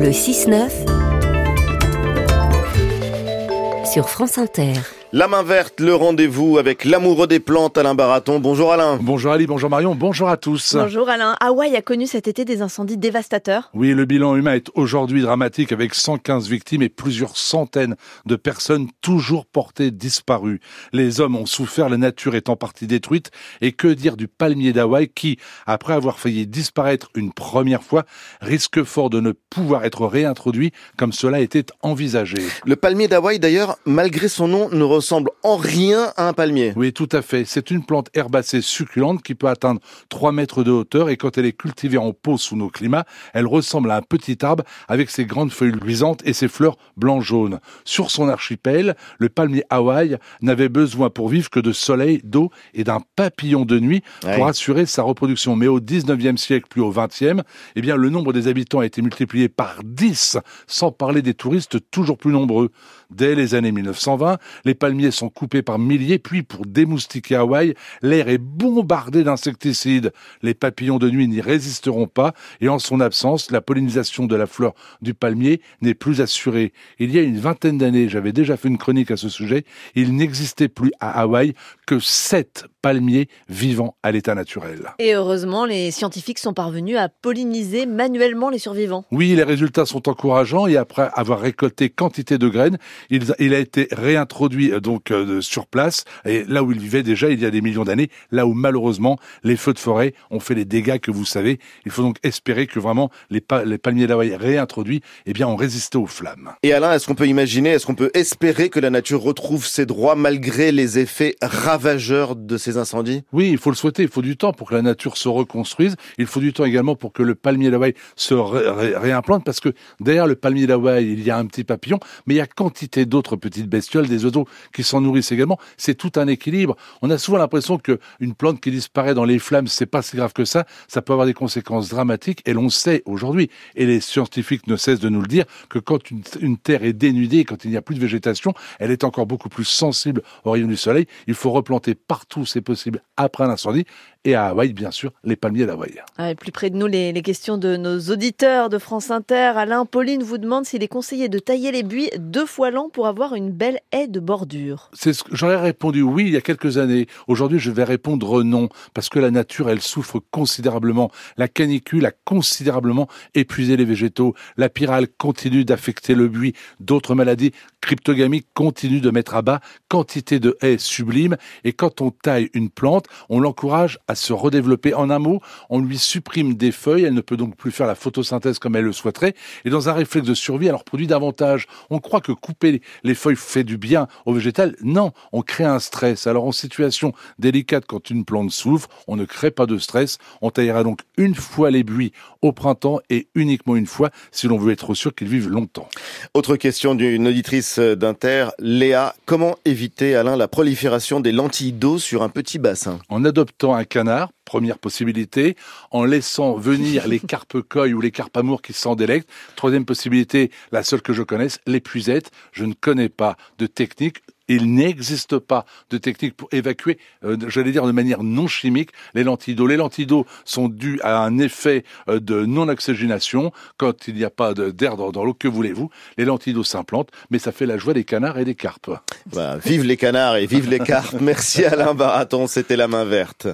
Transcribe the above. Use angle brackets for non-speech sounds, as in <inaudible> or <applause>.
Le 6-9 sur France Inter. La main verte, le rendez-vous avec l'amoureux des plantes, Alain Baraton. Bonjour Alain. Bonjour Ali, bonjour Marion, bonjour à tous. Bonjour Alain. Hawaï a connu cet été des incendies dévastateurs. Oui, le bilan humain est aujourd'hui dramatique avec 115 victimes et plusieurs centaines de personnes toujours portées disparues. Les hommes ont souffert, la nature est en partie détruite. Et que dire du palmier d'Hawaï qui, après avoir failli disparaître une première fois, risque fort de ne pouvoir être réintroduit comme cela était envisagé. Le palmier d'Hawaï d'ailleurs, malgré son nom, ne ressemble en rien à un palmier. Oui, tout à fait. C'est une plante herbacée succulente qui peut atteindre 3 mètres de hauteur et quand elle est cultivée en pot sous nos climats, elle ressemble à un petit arbre avec ses grandes feuilles luisantes et ses fleurs blanc-jaune. Sur son archipel, le palmier Hawaï n'avait besoin pour vivre que de soleil, d'eau et d'un papillon de nuit pour assurer sa reproduction. Mais au 19e siècle, plus au 20e, eh bien, le nombre des habitants a été multiplié par 10, sans parler des touristes toujours plus nombreux. Dès les années 1920, les palmiers sont coupés par milliers, puis pour démoustiquer Hawaï, l'air est bombardé d'insecticides. Les papillons de nuit n'y résisteront pas, et en son absence, la pollinisation de la fleur du palmier n'est plus assurée. Il y a une vingtaine d'années, j'avais déjà fait une chronique à ce sujet, il n'existait plus à Hawaï que sept palmiers vivants à l'état naturel. Et heureusement, les scientifiques sont parvenus à polliniser manuellement les survivants. Oui, les résultats sont encourageants et après avoir récolté quantité de graines, il, il a été réintroduit euh, donc euh, sur place et là où il vivait déjà il y a des millions d'années, là où malheureusement les feux de forêt ont fait les dégâts que vous savez. Il faut donc espérer que vraiment les, pa les palmiers d'Hawaï réintroduits, eh bien, ont résisté aux flammes. Et Alain, est-ce qu'on peut imaginer, est-ce qu'on peut espérer que la nature retrouve ses droits malgré les effets ravageurs de ces Oui, il faut le souhaiter. Il faut du temps pour que la nature se reconstruise. Il faut du temps également pour que le palmier d'Hawaï se ré ré réimplante parce que derrière le palmier d'Hawaï, il y a un petit papillon, mais il y a quantité d'autres petites bestioles, des oiseaux qui s'en nourrissent également. C'est tout un équilibre. On a souvent l'impression que une plante qui disparaît dans les flammes, c'est pas si grave que ça. Ça peut avoir des conséquences dramatiques et l'on sait aujourd'hui, et les scientifiques ne cessent de nous le dire, que quand une, une terre est dénudée, quand il n'y a plus de végétation, elle est encore beaucoup plus sensible aux rayons du soleil. Il faut replanter partout, possible, après un incendie. Et à Hawaï, bien sûr, les palmiers d'Hawaï. Ah, plus près de nous, les, les, questions de nos auditeurs de France Inter. Alain, Pauline vous demande s'il est conseillé de tailler les buis deux fois l'an pour avoir une belle haie de bordure. C'est ce que j'aurais répondu oui il y a quelques années. Aujourd'hui, je vais répondre non parce que la nature, elle souffre considérablement. La canicule a considérablement épuisé les végétaux. La pyrale continue d'affecter le buis. D'autres maladies cryptogamiques continuent de mettre à bas quantité de haies sublimes. Et quand on taille une plante, on l'encourage à se redévelopper. En un mot, on lui supprime des feuilles, elle ne peut donc plus faire la photosynthèse comme elle le souhaiterait, et dans un réflexe de survie, elle en produit davantage. On croit que couper les feuilles fait du bien au végétal. Non, on crée un stress. Alors en situation délicate, quand une plante souffre, on ne crée pas de stress. On taillera donc une fois les buis au printemps et uniquement une fois si l'on veut être sûr qu'ils vivent longtemps. Autre question d'une auditrice d'Inter, Léa, comment éviter, Alain, la prolifération des lentilles d'eau sur un petit bassin? En adoptant un canard, première possibilité, en laissant venir les <laughs> carpe-coilles ou les carpe-amours qui s'en délectent. Troisième possibilité, la seule que je connaisse, l'épuisette. Je ne connais pas de technique il n'existe pas de technique pour évacuer, euh, j'allais dire de manière non chimique, les lentilles d'eau. Les lentilles d'eau sont dues à un effet euh, de non-oxygénation. Quand il n'y a pas d'air dans, dans l'eau, que voulez-vous? Les lentilles d'eau s'implantent, mais ça fait la joie des canards et des carpes. Bah, vive les canards et vive les carpes. <laughs> Merci Alain Baraton, c'était la main verte.